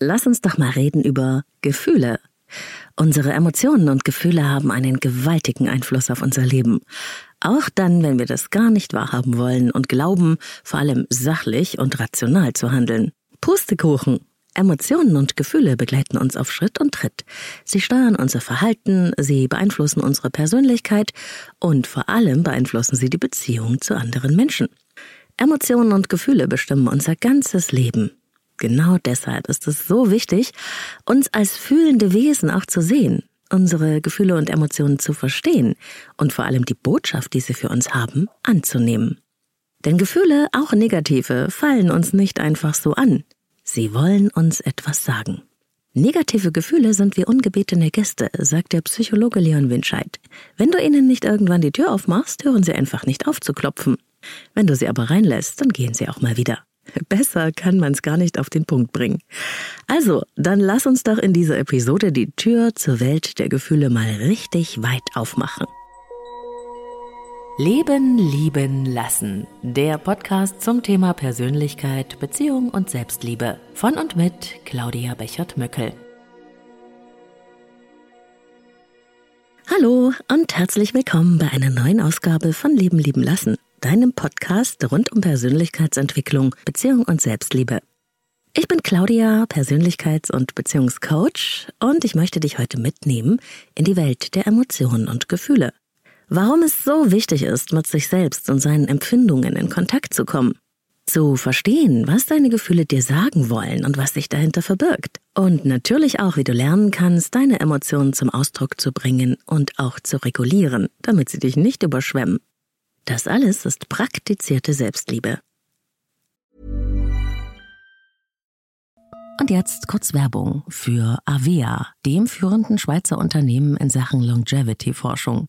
Lass uns doch mal reden über Gefühle. Unsere Emotionen und Gefühle haben einen gewaltigen Einfluss auf unser Leben. Auch dann, wenn wir das gar nicht wahrhaben wollen und glauben, vor allem sachlich und rational zu handeln. Pustekuchen. Emotionen und Gefühle begleiten uns auf Schritt und Tritt. Sie steuern unser Verhalten, sie beeinflussen unsere Persönlichkeit und vor allem beeinflussen sie die Beziehung zu anderen Menschen. Emotionen und Gefühle bestimmen unser ganzes Leben. Genau deshalb ist es so wichtig, uns als fühlende Wesen auch zu sehen, unsere Gefühle und Emotionen zu verstehen und vor allem die Botschaft, die sie für uns haben, anzunehmen. Denn Gefühle, auch negative, fallen uns nicht einfach so an. Sie wollen uns etwas sagen. Negative Gefühle sind wie ungebetene Gäste, sagt der Psychologe Leon Winscheid. Wenn du ihnen nicht irgendwann die Tür aufmachst, hören sie einfach nicht auf zu klopfen. Wenn du sie aber reinlässt, dann gehen sie auch mal wieder. Besser kann man es gar nicht auf den Punkt bringen. Also, dann lass uns doch in dieser Episode die Tür zur Welt der Gefühle mal richtig weit aufmachen. Leben, lieben, lassen. Der Podcast zum Thema Persönlichkeit, Beziehung und Selbstliebe. Von und mit Claudia Bechert-Möckel. Hallo und herzlich willkommen bei einer neuen Ausgabe von Leben, lieben, lassen deinem Podcast rund um Persönlichkeitsentwicklung, Beziehung und Selbstliebe. Ich bin Claudia, Persönlichkeits- und Beziehungscoach und ich möchte dich heute mitnehmen in die Welt der Emotionen und Gefühle. Warum es so wichtig ist, mit sich selbst und seinen Empfindungen in Kontakt zu kommen. Zu verstehen, was deine Gefühle dir sagen wollen und was sich dahinter verbirgt. Und natürlich auch, wie du lernen kannst, deine Emotionen zum Ausdruck zu bringen und auch zu regulieren, damit sie dich nicht überschwemmen. Das alles ist praktizierte Selbstliebe. Und jetzt kurz Werbung für Avea, dem führenden Schweizer Unternehmen in Sachen Longevity-Forschung.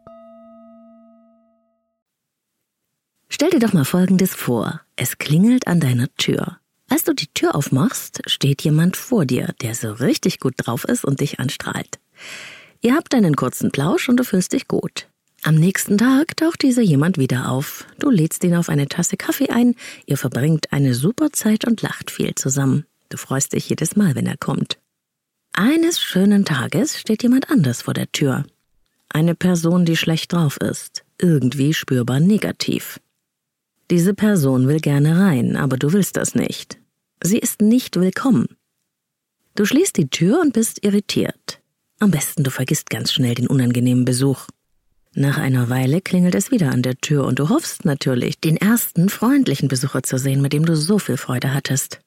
Stell dir doch mal Folgendes vor. Es klingelt an deiner Tür. Als du die Tür aufmachst, steht jemand vor dir, der so richtig gut drauf ist und dich anstrahlt. Ihr habt einen kurzen Plausch und du fühlst dich gut. Am nächsten Tag taucht dieser jemand wieder auf. Du lädst ihn auf eine Tasse Kaffee ein, ihr verbringt eine super Zeit und lacht viel zusammen. Du freust dich jedes Mal, wenn er kommt. Eines schönen Tages steht jemand anders vor der Tür. Eine Person, die schlecht drauf ist, irgendwie spürbar negativ. Diese Person will gerne rein, aber du willst das nicht. Sie ist nicht willkommen. Du schließt die Tür und bist irritiert. Am besten du vergisst ganz schnell den unangenehmen Besuch. Nach einer Weile klingelt es wieder an der Tür und du hoffst natürlich, den ersten freundlichen Besucher zu sehen, mit dem du so viel Freude hattest.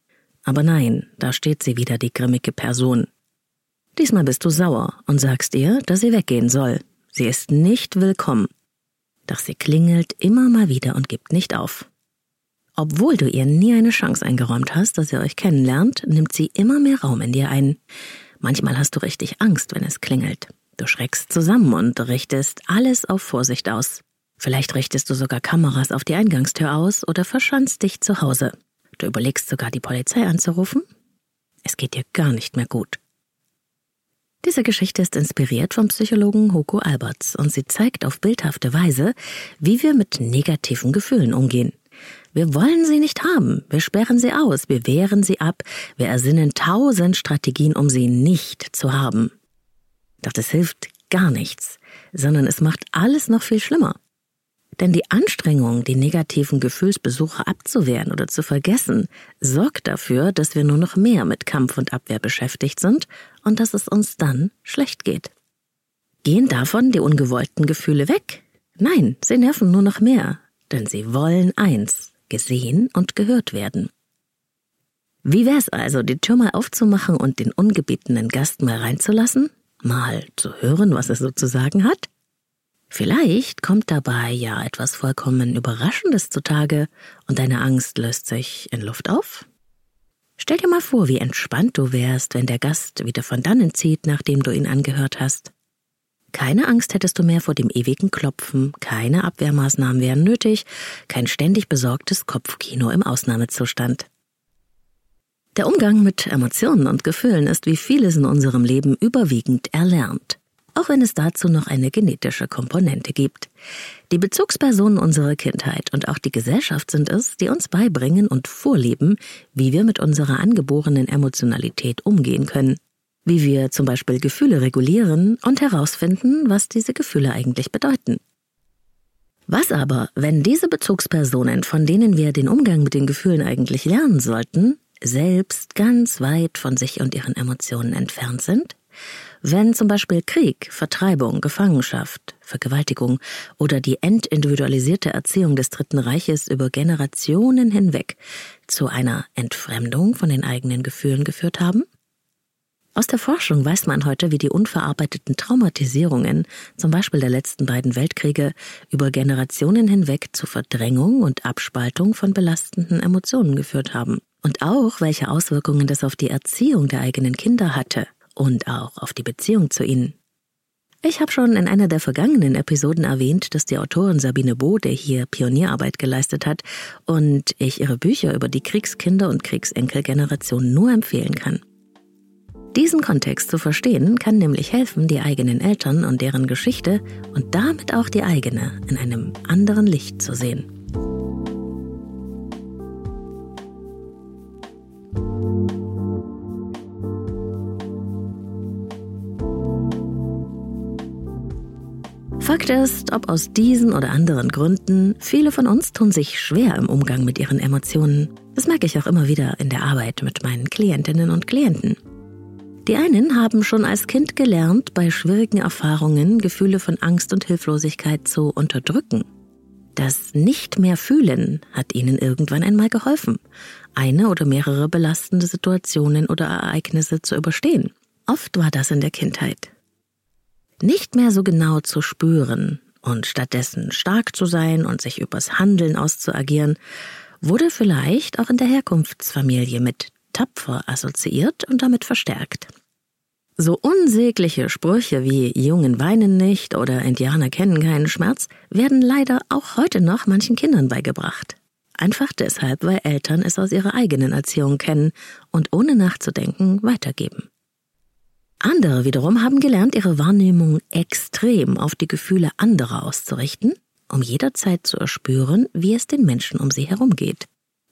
Aber nein, da steht sie wieder, die grimmige Person. Diesmal bist du sauer und sagst ihr, dass sie weggehen soll. Sie ist nicht willkommen. Doch sie klingelt immer mal wieder und gibt nicht auf. Obwohl du ihr nie eine Chance eingeräumt hast, dass ihr euch kennenlernt, nimmt sie immer mehr Raum in dir ein. Manchmal hast du richtig Angst, wenn es klingelt. Du schreckst zusammen und richtest alles auf Vorsicht aus. Vielleicht richtest du sogar Kameras auf die Eingangstür aus oder verschanzt dich zu Hause. Du überlegst sogar, die Polizei anzurufen? Es geht dir gar nicht mehr gut. Diese Geschichte ist inspiriert vom Psychologen Hugo Alberts und sie zeigt auf bildhafte Weise, wie wir mit negativen Gefühlen umgehen. Wir wollen sie nicht haben, wir sperren sie aus, wir wehren sie ab, wir ersinnen tausend Strategien, um sie nicht zu haben. Doch das hilft gar nichts, sondern es macht alles noch viel schlimmer. Denn die Anstrengung, die negativen Gefühlsbesuche abzuwehren oder zu vergessen, sorgt dafür, dass wir nur noch mehr mit Kampf und Abwehr beschäftigt sind und dass es uns dann schlecht geht. Gehen davon die ungewollten Gefühle weg? Nein, sie nerven nur noch mehr, denn sie wollen eins, gesehen und gehört werden. Wie wär's also, die Tür mal aufzumachen und den ungebetenen Gast mal reinzulassen? Mal zu hören, was er so zu sagen hat? Vielleicht kommt dabei ja etwas vollkommen Überraschendes zutage und deine Angst löst sich in Luft auf? Stell dir mal vor, wie entspannt du wärst, wenn der Gast wieder von dannen zieht, nachdem du ihn angehört hast. Keine Angst hättest du mehr vor dem ewigen Klopfen, keine Abwehrmaßnahmen wären nötig, kein ständig besorgtes Kopfkino im Ausnahmezustand. Der Umgang mit Emotionen und Gefühlen ist wie vieles in unserem Leben überwiegend erlernt auch wenn es dazu noch eine genetische Komponente gibt. Die Bezugspersonen unserer Kindheit und auch die Gesellschaft sind es, die uns beibringen und vorleben, wie wir mit unserer angeborenen Emotionalität umgehen können, wie wir zum Beispiel Gefühle regulieren und herausfinden, was diese Gefühle eigentlich bedeuten. Was aber, wenn diese Bezugspersonen, von denen wir den Umgang mit den Gefühlen eigentlich lernen sollten, selbst ganz weit von sich und ihren Emotionen entfernt sind? Wenn zum Beispiel Krieg, Vertreibung, Gefangenschaft, Vergewaltigung oder die entindividualisierte Erziehung des Dritten Reiches über Generationen hinweg zu einer Entfremdung von den eigenen Gefühlen geführt haben? Aus der Forschung weiß man heute, wie die unverarbeiteten Traumatisierungen, zum Beispiel der letzten beiden Weltkriege, über Generationen hinweg zu Verdrängung und Abspaltung von belastenden Emotionen geführt haben. Und auch, welche Auswirkungen das auf die Erziehung der eigenen Kinder hatte und auch auf die Beziehung zu ihnen. Ich habe schon in einer der vergangenen Episoden erwähnt, dass die Autorin Sabine Bode hier Pionierarbeit geleistet hat und ich ihre Bücher über die Kriegskinder- und Kriegsenkelgeneration nur empfehlen kann. Diesen Kontext zu verstehen kann nämlich helfen, die eigenen Eltern und deren Geschichte und damit auch die eigene in einem anderen Licht zu sehen. Fakt ist, ob aus diesen oder anderen Gründen, viele von uns tun sich schwer im Umgang mit ihren Emotionen. Das merke ich auch immer wieder in der Arbeit mit meinen Klientinnen und Klienten. Die einen haben schon als Kind gelernt, bei schwierigen Erfahrungen Gefühle von Angst und Hilflosigkeit zu unterdrücken. Das Nicht mehr fühlen hat ihnen irgendwann einmal geholfen, eine oder mehrere belastende Situationen oder Ereignisse zu überstehen. Oft war das in der Kindheit nicht mehr so genau zu spüren und stattdessen stark zu sein und sich übers Handeln auszuagieren, wurde vielleicht auch in der Herkunftsfamilie mit tapfer assoziiert und damit verstärkt. So unsägliche Sprüche wie Jungen weinen nicht oder Indianer kennen keinen Schmerz werden leider auch heute noch manchen Kindern beigebracht. Einfach deshalb, weil Eltern es aus ihrer eigenen Erziehung kennen und ohne nachzudenken weitergeben. Andere wiederum haben gelernt, ihre Wahrnehmung extrem auf die Gefühle anderer auszurichten, um jederzeit zu erspüren, wie es den Menschen um sie herum geht.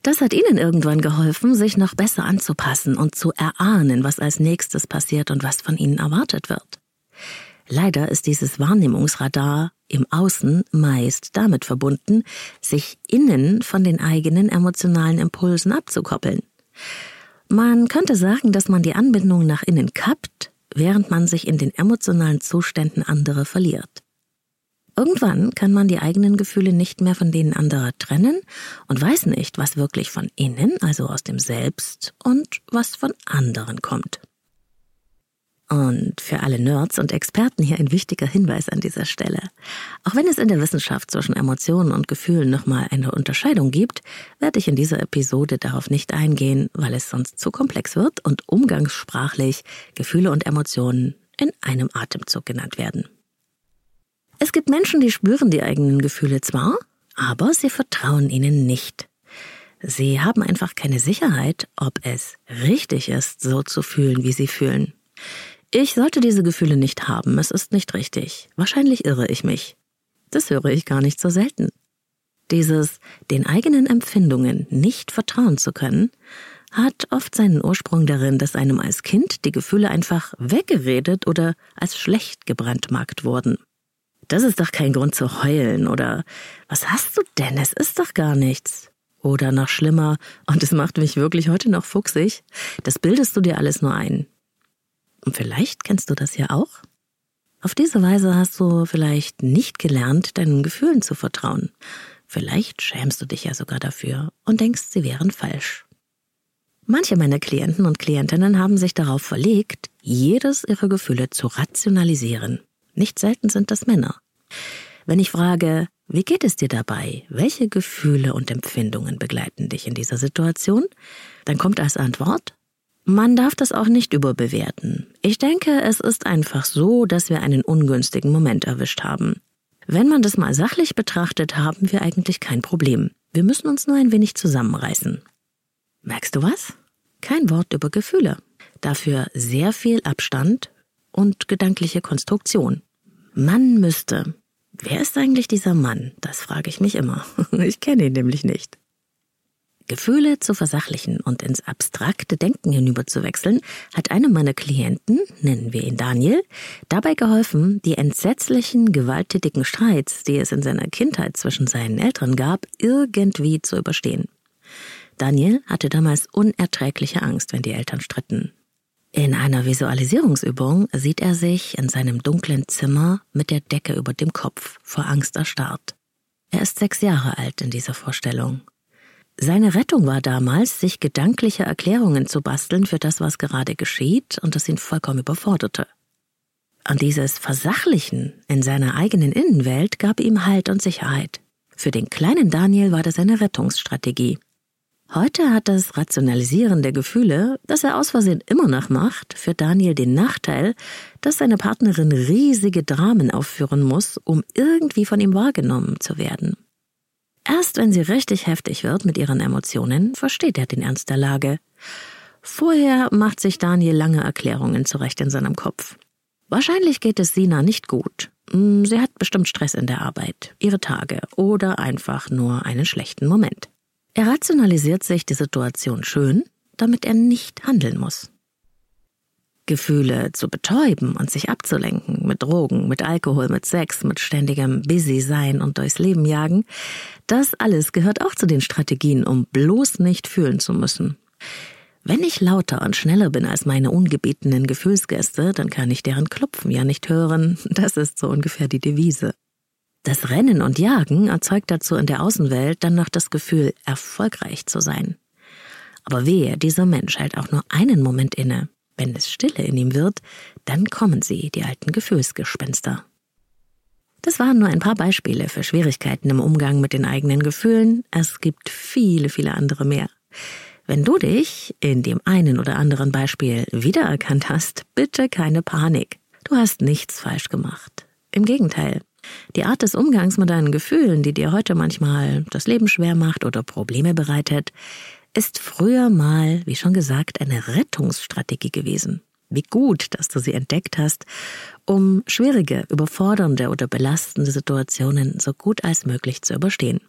Das hat ihnen irgendwann geholfen, sich noch besser anzupassen und zu erahnen, was als nächstes passiert und was von ihnen erwartet wird. Leider ist dieses Wahrnehmungsradar im Außen meist damit verbunden, sich innen von den eigenen emotionalen Impulsen abzukoppeln. Man könnte sagen, dass man die Anbindung nach innen kappt während man sich in den emotionalen Zuständen anderer verliert. Irgendwann kann man die eigenen Gefühle nicht mehr von denen anderer trennen und weiß nicht, was wirklich von innen, also aus dem Selbst, und was von anderen kommt. Und für alle Nerds und Experten hier ein wichtiger Hinweis an dieser Stelle. Auch wenn es in der Wissenschaft zwischen Emotionen und Gefühlen nochmal eine Unterscheidung gibt, werde ich in dieser Episode darauf nicht eingehen, weil es sonst zu komplex wird und umgangssprachlich Gefühle und Emotionen in einem Atemzug genannt werden. Es gibt Menschen, die spüren die eigenen Gefühle zwar, aber sie vertrauen ihnen nicht. Sie haben einfach keine Sicherheit, ob es richtig ist, so zu fühlen, wie sie fühlen. Ich sollte diese Gefühle nicht haben, es ist nicht richtig. Wahrscheinlich irre ich mich. Das höre ich gar nicht so selten. Dieses den eigenen Empfindungen nicht vertrauen zu können, hat oft seinen Ursprung darin, dass einem als Kind die Gefühle einfach weggeredet oder als schlecht gebrandmarkt wurden. Das ist doch kein Grund zu heulen oder was hast du denn? Es ist doch gar nichts. Oder noch schlimmer, und es macht mich wirklich heute noch fuchsig, das bildest du dir alles nur ein. Und vielleicht kennst du das ja auch. Auf diese Weise hast du vielleicht nicht gelernt, deinen Gefühlen zu vertrauen. Vielleicht schämst du dich ja sogar dafür und denkst, sie wären falsch. Manche meiner Klienten und Klientinnen haben sich darauf verlegt, jedes ihrer Gefühle zu rationalisieren. Nicht selten sind das Männer. Wenn ich frage, wie geht es dir dabei? Welche Gefühle und Empfindungen begleiten dich in dieser Situation? Dann kommt als Antwort, man darf das auch nicht überbewerten. Ich denke, es ist einfach so, dass wir einen ungünstigen Moment erwischt haben. Wenn man das mal sachlich betrachtet, haben wir eigentlich kein Problem. Wir müssen uns nur ein wenig zusammenreißen. Merkst du was? Kein Wort über Gefühle. Dafür sehr viel Abstand und gedankliche Konstruktion. Man müsste. Wer ist eigentlich dieser Mann? Das frage ich mich immer. Ich kenne ihn nämlich nicht. Gefühle zu versachlichen und ins abstrakte Denken hinüberzuwechseln, hat einem meiner Klienten, nennen wir ihn Daniel, dabei geholfen, die entsetzlichen, gewalttätigen Streits, die es in seiner Kindheit zwischen seinen Eltern gab, irgendwie zu überstehen. Daniel hatte damals unerträgliche Angst, wenn die Eltern stritten. In einer Visualisierungsübung sieht er sich in seinem dunklen Zimmer mit der Decke über dem Kopf vor Angst erstarrt. Er ist sechs Jahre alt in dieser Vorstellung seine Rettung war damals, sich gedankliche Erklärungen zu basteln für das, was gerade geschieht und das ihn vollkommen überforderte. Und dieses Versachlichen in seiner eigenen Innenwelt gab ihm Halt und Sicherheit. Für den kleinen Daniel war das eine Rettungsstrategie. Heute hat das Rationalisieren der Gefühle, das er aus Versehen immer noch macht, für Daniel den Nachteil, dass seine Partnerin riesige Dramen aufführen muss, um irgendwie von ihm wahrgenommen zu werden. Erst wenn sie richtig heftig wird mit ihren Emotionen, versteht er den Ernst der Lage. Vorher macht sich Daniel lange Erklärungen zurecht in seinem Kopf. Wahrscheinlich geht es Sina nicht gut. Hm, sie hat bestimmt Stress in der Arbeit, ihre Tage oder einfach nur einen schlechten Moment. Er rationalisiert sich die Situation schön, damit er nicht handeln muss. Gefühle zu betäuben und sich abzulenken mit Drogen, mit Alkohol, mit Sex, mit ständigem Busy sein und durchs Leben jagen, das alles gehört auch zu den Strategien, um bloß nicht fühlen zu müssen. Wenn ich lauter und schneller bin als meine ungebetenen Gefühlsgäste, dann kann ich deren Klopfen ja nicht hören. Das ist so ungefähr die Devise. Das Rennen und Jagen erzeugt dazu in der Außenwelt dann noch das Gefühl, erfolgreich zu sein. Aber wehe, dieser Mensch hält auch nur einen Moment inne, wenn es stille in ihm wird, dann kommen sie, die alten Gefühlsgespenster. Das waren nur ein paar Beispiele für Schwierigkeiten im Umgang mit den eigenen Gefühlen. Es gibt viele, viele andere mehr. Wenn du dich in dem einen oder anderen Beispiel wiedererkannt hast, bitte keine Panik. Du hast nichts falsch gemacht. Im Gegenteil. Die Art des Umgangs mit deinen Gefühlen, die dir heute manchmal das Leben schwer macht oder Probleme bereitet, ist früher mal, wie schon gesagt, eine Rettungsstrategie gewesen. Wie gut, dass du sie entdeckt hast, um schwierige, überfordernde oder belastende Situationen so gut als möglich zu überstehen.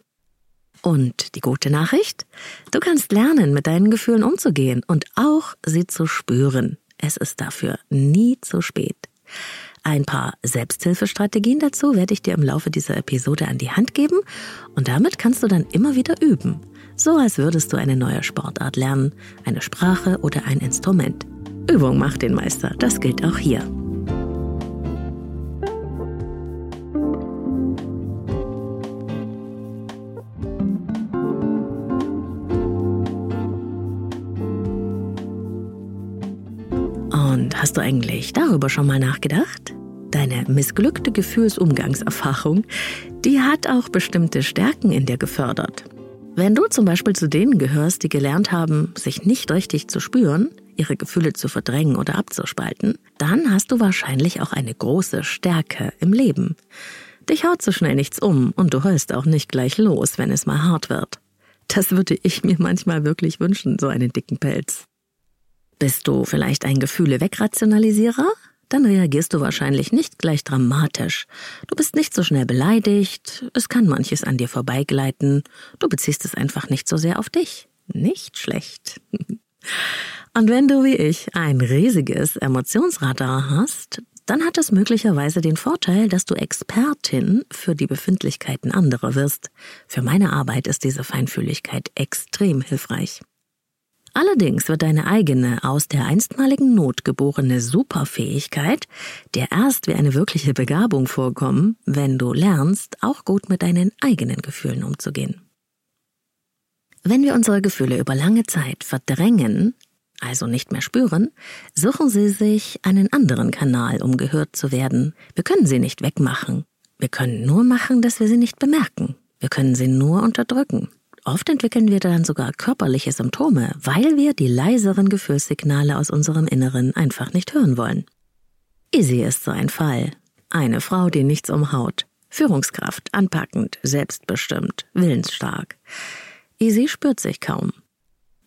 Und die gute Nachricht? Du kannst lernen, mit deinen Gefühlen umzugehen und auch sie zu spüren. Es ist dafür nie zu spät. Ein paar Selbsthilfestrategien dazu werde ich dir im Laufe dieser Episode an die Hand geben und damit kannst du dann immer wieder üben so als würdest du eine neue Sportart lernen, eine Sprache oder ein Instrument. Übung macht den Meister, das gilt auch hier. Und hast du eigentlich darüber schon mal nachgedacht? Deine missglückte Gefühlsumgangserfahrung, die hat auch bestimmte Stärken in dir gefördert. Wenn du zum Beispiel zu denen gehörst, die gelernt haben, sich nicht richtig zu spüren, ihre Gefühle zu verdrängen oder abzuspalten, dann hast du wahrscheinlich auch eine große Stärke im Leben. Dich haut so schnell nichts um und du heulst auch nicht gleich los, wenn es mal hart wird. Das würde ich mir manchmal wirklich wünschen, so einen dicken Pelz. Bist du vielleicht ein Gefühle-Wegrationalisierer? Dann reagierst du wahrscheinlich nicht gleich dramatisch. Du bist nicht so schnell beleidigt, es kann manches an dir vorbeigleiten, du beziehst es einfach nicht so sehr auf dich. Nicht schlecht. Und wenn du wie ich ein riesiges Emotionsradar hast, dann hat es möglicherweise den Vorteil, dass du Expertin für die Befindlichkeiten anderer wirst. Für meine Arbeit ist diese Feinfühligkeit extrem hilfreich. Allerdings wird deine eigene, aus der einstmaligen Not geborene Superfähigkeit dir erst wie eine wirkliche Begabung vorkommen, wenn du lernst, auch gut mit deinen eigenen Gefühlen umzugehen. Wenn wir unsere Gefühle über lange Zeit verdrängen, also nicht mehr spüren, suchen sie sich einen anderen Kanal, um gehört zu werden. Wir können sie nicht wegmachen. Wir können nur machen, dass wir sie nicht bemerken. Wir können sie nur unterdrücken. Oft entwickeln wir dann sogar körperliche Symptome, weil wir die leiseren Gefühlssignale aus unserem Inneren einfach nicht hören wollen. Easy ist so ein Fall. Eine Frau, die nichts umhaut. Führungskraft, anpackend, selbstbestimmt, willensstark. Easy spürt sich kaum.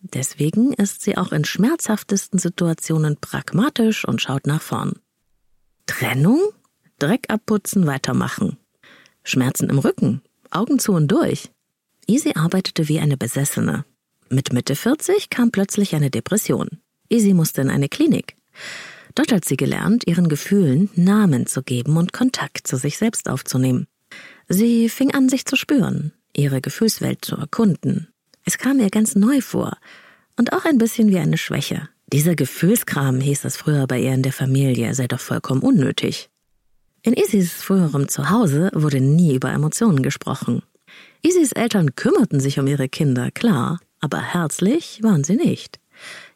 Deswegen ist sie auch in schmerzhaftesten Situationen pragmatisch und schaut nach vorn. Trennung? Dreck abputzen, weitermachen. Schmerzen im Rücken, Augen zu und durch. Easy arbeitete wie eine Besessene. Mit Mitte 40 kam plötzlich eine Depression. Easy musste in eine Klinik. Dort hat sie gelernt, ihren Gefühlen Namen zu geben und Kontakt zu sich selbst aufzunehmen. Sie fing an, sich zu spüren, ihre Gefühlswelt zu erkunden. Es kam ihr ganz neu vor und auch ein bisschen wie eine Schwäche. Dieser Gefühlskram hieß es früher bei ihr in der Familie, sei doch vollkommen unnötig. In Isis früherem Zuhause wurde nie über Emotionen gesprochen. Isis Eltern kümmerten sich um ihre Kinder, klar, aber herzlich waren sie nicht.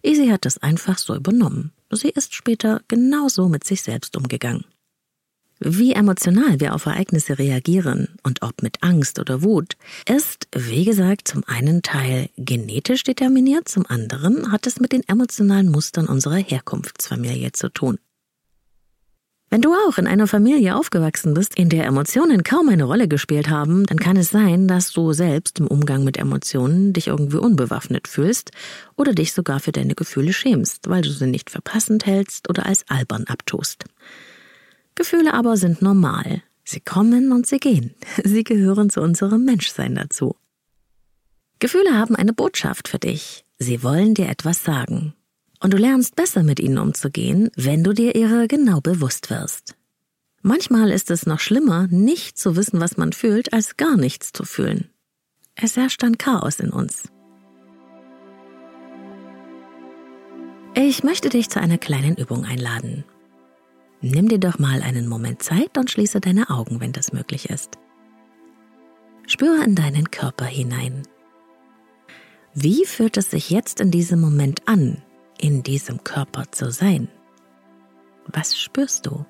Isi hat das einfach so übernommen. Sie ist später genauso mit sich selbst umgegangen. Wie emotional wir auf Ereignisse reagieren und ob mit Angst oder Wut, ist, wie gesagt, zum einen Teil genetisch determiniert, zum anderen hat es mit den emotionalen Mustern unserer Herkunftsfamilie zu tun. Wenn du auch in einer Familie aufgewachsen bist, in der Emotionen kaum eine Rolle gespielt haben, dann kann es sein, dass du selbst im Umgang mit Emotionen dich irgendwie unbewaffnet fühlst oder dich sogar für deine Gefühle schämst, weil du sie nicht für passend hältst oder als albern abtust. Gefühle aber sind normal. Sie kommen und sie gehen. Sie gehören zu unserem Menschsein dazu. Gefühle haben eine Botschaft für dich. Sie wollen dir etwas sagen und du lernst besser mit ihnen umzugehen, wenn du dir ihrer genau bewusst wirst. Manchmal ist es noch schlimmer, nicht zu wissen, was man fühlt, als gar nichts zu fühlen. Es herrscht dann Chaos in uns. Ich möchte dich zu einer kleinen Übung einladen. Nimm dir doch mal einen Moment Zeit und schließe deine Augen, wenn das möglich ist. Spüre in deinen Körper hinein. Wie fühlt es sich jetzt in diesem Moment an, in diesem Körper zu sein? Was spürst du?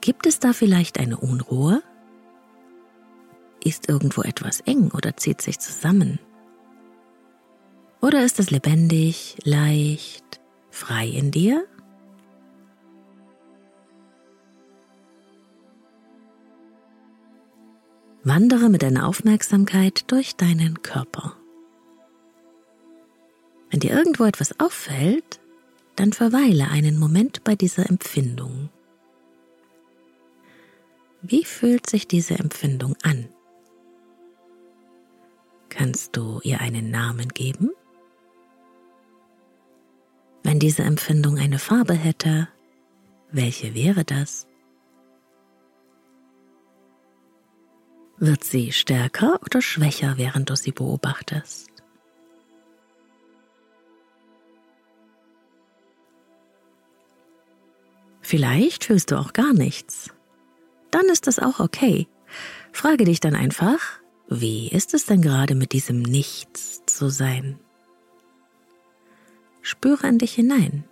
Gibt es da vielleicht eine Unruhe? Ist irgendwo etwas eng oder zieht sich zusammen? Oder ist es lebendig, leicht, frei in dir? Wandere mit deiner Aufmerksamkeit durch deinen Körper. Wenn dir irgendwo etwas auffällt, dann verweile einen Moment bei dieser Empfindung. Wie fühlt sich diese Empfindung an? Kannst du ihr einen Namen geben? Wenn diese Empfindung eine Farbe hätte, welche wäre das? Wird sie stärker oder schwächer, während du sie beobachtest? Vielleicht fühlst du auch gar nichts. Dann ist das auch okay. Frage dich dann einfach, wie ist es denn gerade mit diesem Nichts zu sein? Spüre in dich hinein.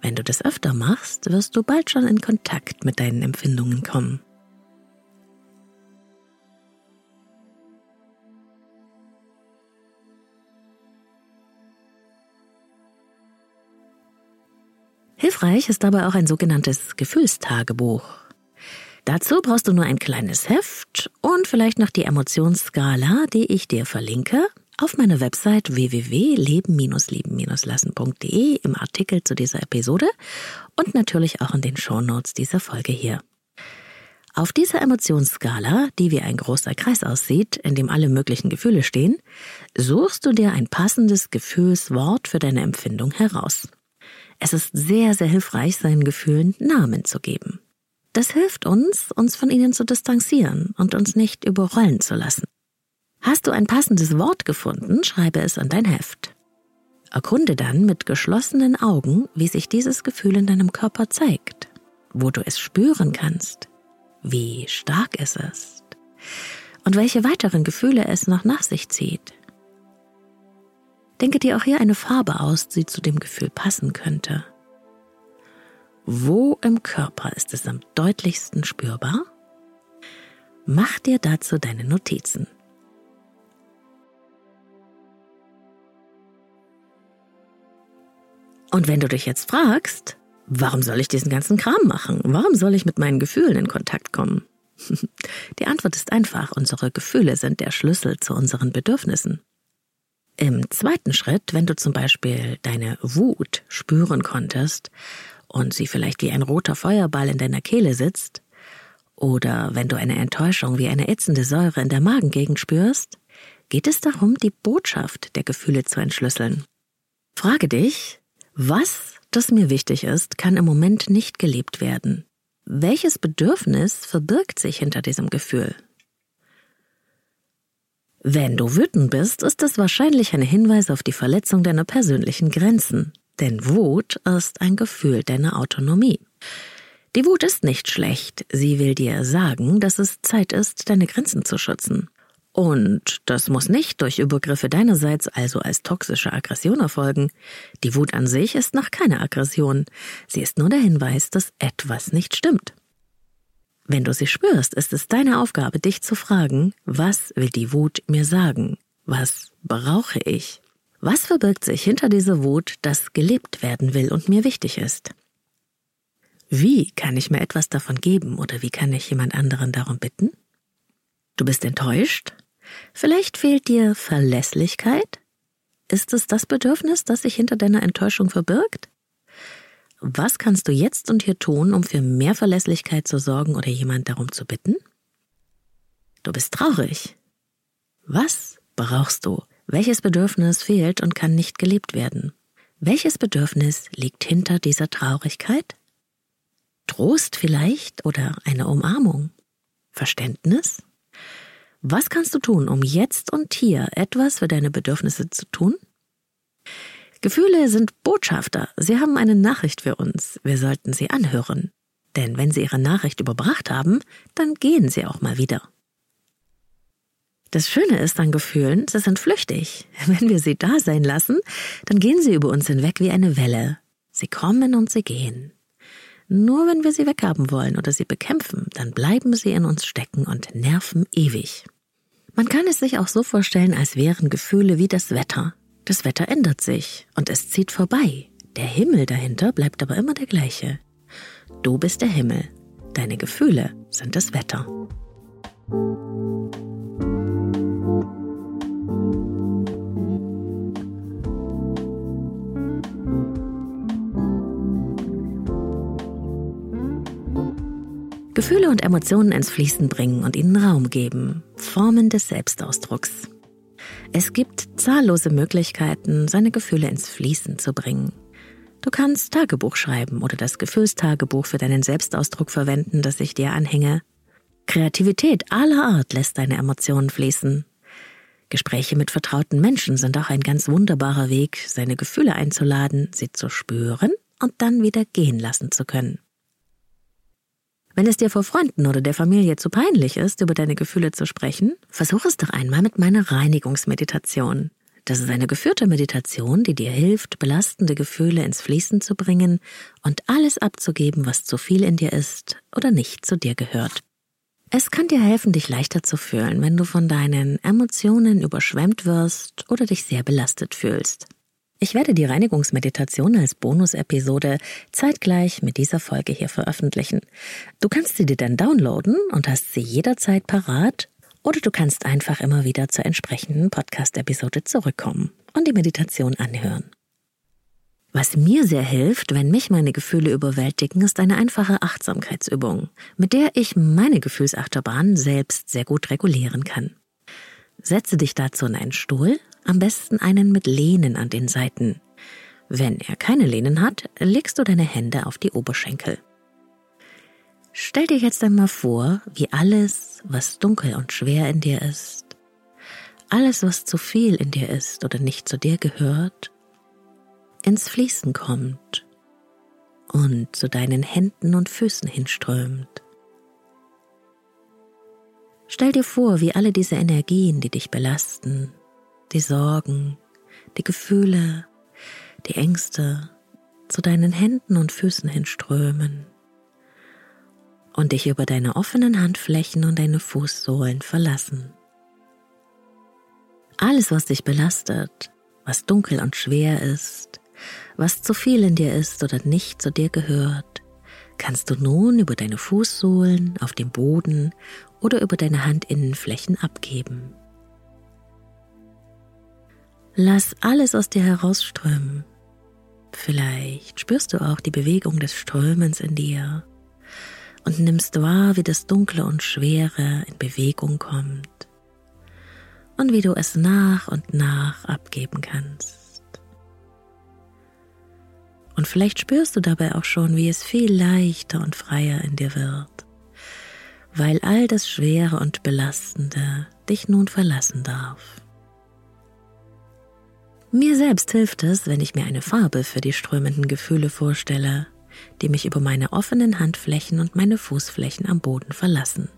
Wenn du das öfter machst, wirst du bald schon in Kontakt mit deinen Empfindungen kommen. Hilfreich ist dabei auch ein sogenanntes Gefühlstagebuch. Dazu brauchst du nur ein kleines Heft und vielleicht noch die Emotionsskala, die ich dir verlinke, auf meiner Website www.leben-leben-lassen.de im Artikel zu dieser Episode und natürlich auch in den Shownotes dieser Folge hier. Auf dieser Emotionsskala, die wie ein großer Kreis aussieht, in dem alle möglichen Gefühle stehen, suchst du dir ein passendes Gefühlswort für deine Empfindung heraus. Es ist sehr, sehr hilfreich, seinen Gefühlen Namen zu geben. Das hilft uns, uns von ihnen zu distanzieren und uns nicht überrollen zu lassen. Hast du ein passendes Wort gefunden, schreibe es an dein Heft. Erkunde dann mit geschlossenen Augen, wie sich dieses Gefühl in deinem Körper zeigt, wo du es spüren kannst, wie stark es ist und welche weiteren Gefühle es noch nach sich zieht. Denke dir auch hier eine Farbe aus, die zu dem Gefühl passen könnte. Wo im Körper ist es am deutlichsten spürbar? Mach dir dazu deine Notizen. Und wenn du dich jetzt fragst, warum soll ich diesen ganzen Kram machen? Warum soll ich mit meinen Gefühlen in Kontakt kommen? Die Antwort ist einfach, unsere Gefühle sind der Schlüssel zu unseren Bedürfnissen. Im zweiten Schritt, wenn du zum Beispiel deine Wut spüren konntest und sie vielleicht wie ein roter Feuerball in deiner Kehle sitzt, oder wenn du eine Enttäuschung wie eine ätzende Säure in der Magengegend spürst, geht es darum, die Botschaft der Gefühle zu entschlüsseln. Frage dich, was, das mir wichtig ist, kann im Moment nicht gelebt werden? Welches Bedürfnis verbirgt sich hinter diesem Gefühl? Wenn du wütend bist, ist das wahrscheinlich ein Hinweis auf die Verletzung deiner persönlichen Grenzen. Denn Wut ist ein Gefühl deiner Autonomie. Die Wut ist nicht schlecht, sie will dir sagen, dass es Zeit ist, deine Grenzen zu schützen. Und das muss nicht durch Übergriffe deinerseits, also als toxische Aggression erfolgen. Die Wut an sich ist noch keine Aggression, sie ist nur der Hinweis, dass etwas nicht stimmt. Wenn du sie spürst, ist es deine Aufgabe, dich zu fragen, was will die Wut mir sagen? Was brauche ich? Was verbirgt sich hinter dieser Wut, das gelebt werden will und mir wichtig ist? Wie kann ich mir etwas davon geben oder wie kann ich jemand anderen darum bitten? Du bist enttäuscht? Vielleicht fehlt dir Verlässlichkeit? Ist es das Bedürfnis, das sich hinter deiner Enttäuschung verbirgt? Was kannst du jetzt und hier tun, um für mehr Verlässlichkeit zu sorgen oder jemand darum zu bitten? Du bist traurig. Was brauchst du? Welches Bedürfnis fehlt und kann nicht gelebt werden? Welches Bedürfnis liegt hinter dieser Traurigkeit? Trost vielleicht oder eine Umarmung? Verständnis? Was kannst du tun, um jetzt und hier etwas für deine Bedürfnisse zu tun? Gefühle sind Botschafter. Sie haben eine Nachricht für uns. Wir sollten sie anhören. Denn wenn sie ihre Nachricht überbracht haben, dann gehen sie auch mal wieder. Das Schöne ist an Gefühlen, sie sind flüchtig. Wenn wir sie da sein lassen, dann gehen sie über uns hinweg wie eine Welle. Sie kommen und sie gehen. Nur wenn wir sie weghaben wollen oder sie bekämpfen, dann bleiben sie in uns stecken und nerven ewig. Man kann es sich auch so vorstellen, als wären Gefühle wie das Wetter. Das Wetter ändert sich und es zieht vorbei. Der Himmel dahinter bleibt aber immer der gleiche. Du bist der Himmel. Deine Gefühle sind das Wetter. Gefühle und Emotionen ins Fließen bringen und ihnen Raum geben. Formen des Selbstausdrucks. Es gibt zahllose Möglichkeiten, seine Gefühle ins Fließen zu bringen. Du kannst Tagebuch schreiben oder das Gefühlstagebuch für deinen Selbstausdruck verwenden, das ich dir anhänge. Kreativität aller Art lässt deine Emotionen fließen. Gespräche mit vertrauten Menschen sind auch ein ganz wunderbarer Weg, seine Gefühle einzuladen, sie zu spüren und dann wieder gehen lassen zu können. Wenn es dir vor Freunden oder der Familie zu peinlich ist, über deine Gefühle zu sprechen, versuch es doch einmal mit meiner Reinigungsmeditation. Das ist eine geführte Meditation, die dir hilft, belastende Gefühle ins Fließen zu bringen und alles abzugeben, was zu viel in dir ist oder nicht zu dir gehört. Es kann dir helfen, dich leichter zu fühlen, wenn du von deinen Emotionen überschwemmt wirst oder dich sehr belastet fühlst. Ich werde die Reinigungsmeditation als Bonus-Episode zeitgleich mit dieser Folge hier veröffentlichen. Du kannst sie dir dann downloaden und hast sie jederzeit parat Oder du kannst einfach immer wieder zur entsprechenden Podcast-Episode zurückkommen und die Meditation anhören. Was mir sehr hilft, wenn mich meine Gefühle überwältigen, ist eine einfache Achtsamkeitsübung, mit der ich meine Gefühlsachterbahn selbst sehr gut regulieren kann. Setze dich dazu in einen Stuhl, am besten einen mit Lehnen an den Seiten. Wenn er keine Lehnen hat, legst du deine Hände auf die Oberschenkel. Stell dir jetzt einmal vor, wie alles, was dunkel und schwer in dir ist, alles, was zu viel in dir ist oder nicht zu dir gehört, ins Fließen kommt und zu deinen Händen und Füßen hinströmt. Stell dir vor, wie alle diese Energien, die dich belasten, die Sorgen, die Gefühle, die Ängste zu deinen Händen und Füßen hinströmen und dich über deine offenen Handflächen und deine Fußsohlen verlassen. Alles, was dich belastet, was dunkel und schwer ist, was zu viel in dir ist oder nicht zu dir gehört, kannst du nun über deine Fußsohlen, auf dem Boden oder über deine Handinnenflächen abgeben. Lass alles aus dir herausströmen. Vielleicht spürst du auch die Bewegung des Strömens in dir und nimmst wahr, wie das Dunkle und Schwere in Bewegung kommt und wie du es nach und nach abgeben kannst. Und vielleicht spürst du dabei auch schon, wie es viel leichter und freier in dir wird, weil all das Schwere und Belastende dich nun verlassen darf. Mir selbst hilft es, wenn ich mir eine Farbe für die strömenden Gefühle vorstelle, die mich über meine offenen Handflächen und meine Fußflächen am Boden verlassen.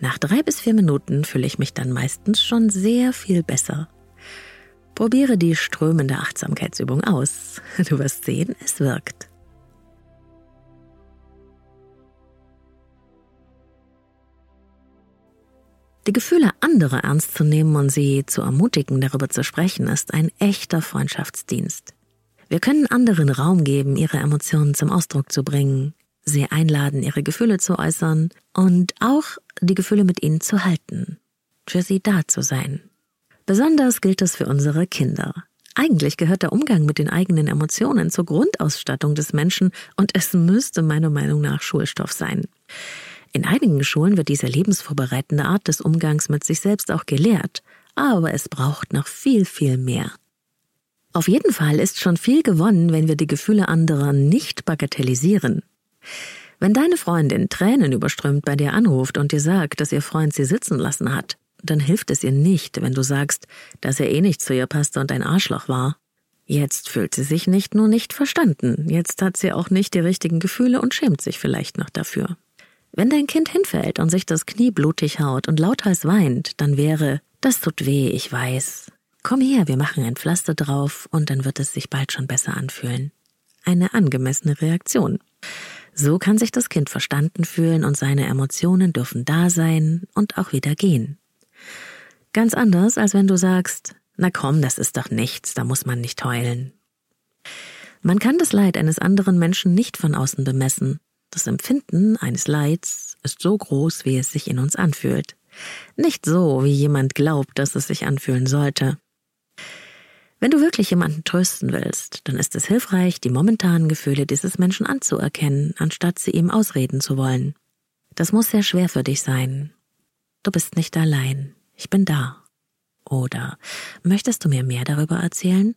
Nach drei bis vier Minuten fühle ich mich dann meistens schon sehr viel besser Probiere die strömende Achtsamkeitsübung aus. Du wirst sehen, es wirkt. Die Gefühle anderer ernst zu nehmen und sie zu ermutigen, darüber zu sprechen, ist ein echter Freundschaftsdienst. Wir können anderen Raum geben, ihre Emotionen zum Ausdruck zu bringen, sie einladen, ihre Gefühle zu äußern und auch die Gefühle mit ihnen zu halten, für sie da zu sein. Besonders gilt es für unsere Kinder. Eigentlich gehört der Umgang mit den eigenen Emotionen zur Grundausstattung des Menschen und es müsste meiner Meinung nach Schulstoff sein. In einigen Schulen wird diese lebensvorbereitende Art des Umgangs mit sich selbst auch gelehrt, aber es braucht noch viel, viel mehr. Auf jeden Fall ist schon viel gewonnen, wenn wir die Gefühle anderer nicht bagatellisieren. Wenn deine Freundin Tränen überströmt bei dir anruft und dir sagt, dass ihr Freund sie sitzen lassen hat, dann hilft es ihr nicht, wenn du sagst, dass er eh nicht zu ihr passte und ein Arschloch war. Jetzt fühlt sie sich nicht nur nicht verstanden, jetzt hat sie auch nicht die richtigen Gefühle und schämt sich vielleicht noch dafür. Wenn dein Kind hinfällt und sich das Knie blutig haut und lauthals weint, dann wäre, das tut weh, ich weiß. Komm her, wir machen ein Pflaster drauf und dann wird es sich bald schon besser anfühlen. Eine angemessene Reaktion. So kann sich das Kind verstanden fühlen und seine Emotionen dürfen da sein und auch wieder gehen. Ganz anders, als wenn du sagst, na komm, das ist doch nichts, da muss man nicht heulen. Man kann das Leid eines anderen Menschen nicht von außen bemessen. Das Empfinden eines Leids ist so groß, wie es sich in uns anfühlt. Nicht so, wie jemand glaubt, dass es sich anfühlen sollte. Wenn du wirklich jemanden trösten willst, dann ist es hilfreich, die momentanen Gefühle dieses Menschen anzuerkennen, anstatt sie ihm ausreden zu wollen. Das muss sehr schwer für dich sein. Du bist nicht allein. Ich bin da. Oder möchtest du mir mehr darüber erzählen?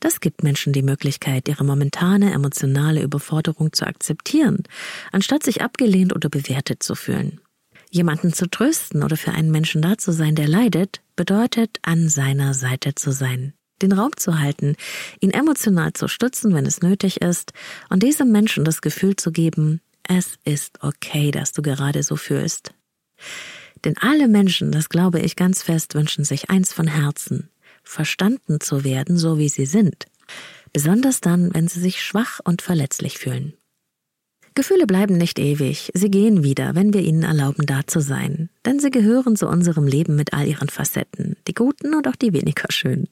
Das gibt Menschen die Möglichkeit, ihre momentane emotionale Überforderung zu akzeptieren, anstatt sich abgelehnt oder bewertet zu fühlen. Jemanden zu trösten oder für einen Menschen da zu sein, der leidet, bedeutet, an seiner Seite zu sein, den Raum zu halten, ihn emotional zu stützen, wenn es nötig ist, und diesem Menschen das Gefühl zu geben, es ist okay, dass du gerade so fühlst. Denn alle Menschen, das glaube ich ganz fest, wünschen sich eins von Herzen, verstanden zu werden, so wie sie sind. Besonders dann, wenn sie sich schwach und verletzlich fühlen. Gefühle bleiben nicht ewig, sie gehen wieder, wenn wir ihnen erlauben, da zu sein. Denn sie gehören zu unserem Leben mit all ihren Facetten, die guten und auch die weniger schönen.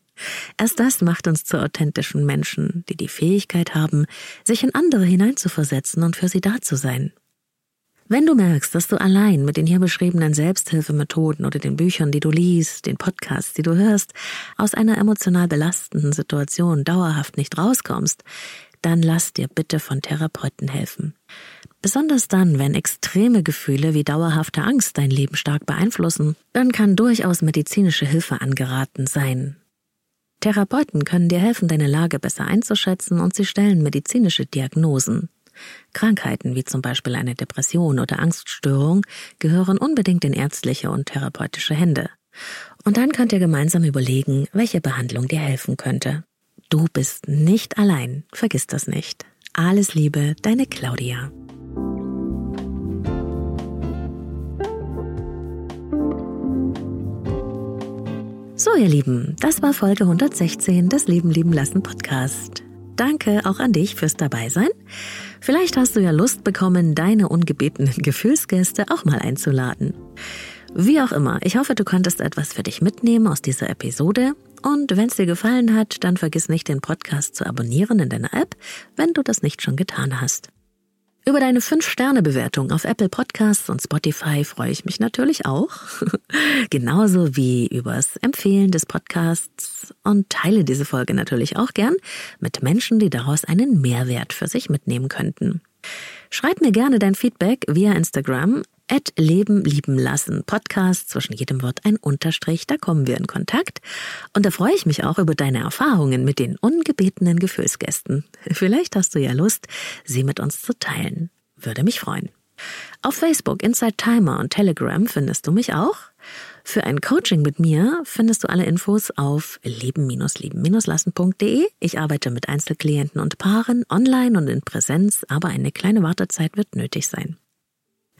Erst das macht uns zu authentischen Menschen, die die Fähigkeit haben, sich in andere hineinzuversetzen und für sie da zu sein. Wenn du merkst, dass du allein mit den hier beschriebenen Selbsthilfemethoden oder den Büchern, die du liest, den Podcasts, die du hörst, aus einer emotional belastenden Situation dauerhaft nicht rauskommst, dann lass dir bitte von Therapeuten helfen. Besonders dann, wenn extreme Gefühle wie dauerhafte Angst dein Leben stark beeinflussen, dann kann durchaus medizinische Hilfe angeraten sein. Therapeuten können dir helfen, deine Lage besser einzuschätzen und sie stellen medizinische Diagnosen. Krankheiten wie zum Beispiel eine Depression oder Angststörung gehören unbedingt in ärztliche und therapeutische Hände. Und dann könnt ihr gemeinsam überlegen, welche Behandlung dir helfen könnte. Du bist nicht allein, vergiss das nicht. Alles Liebe, deine Claudia. So, ihr Lieben, das war Folge 116 des Leben lieben lassen Podcast. Danke auch an dich fürs Dabeisein. Vielleicht hast du ja Lust bekommen, deine ungebetenen Gefühlsgäste auch mal einzuladen. Wie auch immer, ich hoffe, du konntest etwas für dich mitnehmen aus dieser Episode. Und wenn es dir gefallen hat, dann vergiss nicht, den Podcast zu abonnieren in deiner App, wenn du das nicht schon getan hast. Über deine 5-Sterne-Bewertung auf Apple Podcasts und Spotify freue ich mich natürlich auch. Genauso wie übers Empfehlen des Podcasts und teile diese Folge natürlich auch gern mit Menschen, die daraus einen Mehrwert für sich mitnehmen könnten. Schreib mir gerne dein Feedback via Instagram at Leben lieben lassen Podcast, zwischen jedem Wort ein Unterstrich, da kommen wir in Kontakt. Und da freue ich mich auch über deine Erfahrungen mit den ungebetenen Gefühlsgästen. Vielleicht hast du ja Lust, sie mit uns zu teilen. Würde mich freuen. Auf Facebook, Inside Timer und Telegram findest du mich auch. Für ein Coaching mit mir findest du alle Infos auf leben-lieben-lassen.de. Ich arbeite mit Einzelklienten und Paaren online und in Präsenz, aber eine kleine Wartezeit wird nötig sein.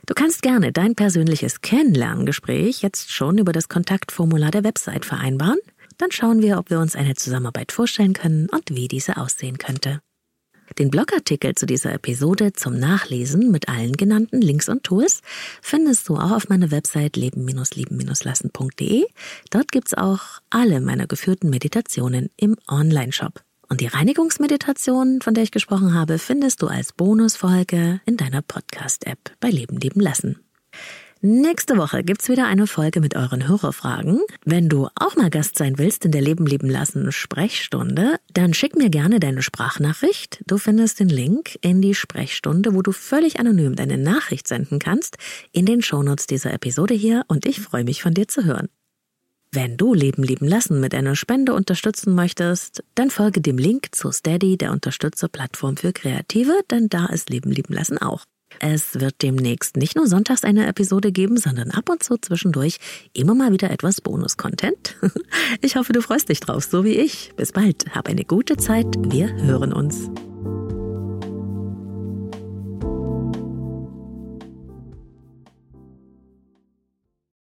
Du kannst gerne dein persönliches Kennenlerngespräch jetzt schon über das Kontaktformular der Website vereinbaren. Dann schauen wir, ob wir uns eine Zusammenarbeit vorstellen können und wie diese aussehen könnte. Den Blogartikel zu dieser Episode zum Nachlesen mit allen genannten Links und Tools findest du auch auf meiner Website leben-lieben-lassen.de. Dort gibt's auch alle meiner geführten Meditationen im Online-Shop. Und die Reinigungsmeditation, von der ich gesprochen habe, findest du als Bonusfolge in deiner Podcast-App bei Leben leben lassen. Nächste Woche gibt's wieder eine Folge mit euren Hörerfragen. Wenn du auch mal Gast sein willst in der Leben leben lassen Sprechstunde, dann schick mir gerne deine Sprachnachricht. Du findest den Link in die Sprechstunde, wo du völlig anonym deine Nachricht senden kannst, in den Shownotes dieser Episode hier und ich freue mich von dir zu hören. Wenn du Leben lieben lassen mit einer Spende unterstützen möchtest, dann folge dem Link zu Steady, der Unterstützerplattform für Kreative, denn da ist Leben lieben lassen auch. Es wird demnächst nicht nur sonntags eine Episode geben, sondern ab und zu zwischendurch immer mal wieder etwas Bonus-Content. Ich hoffe, du freust dich drauf, so wie ich. Bis bald, hab eine gute Zeit, wir hören uns.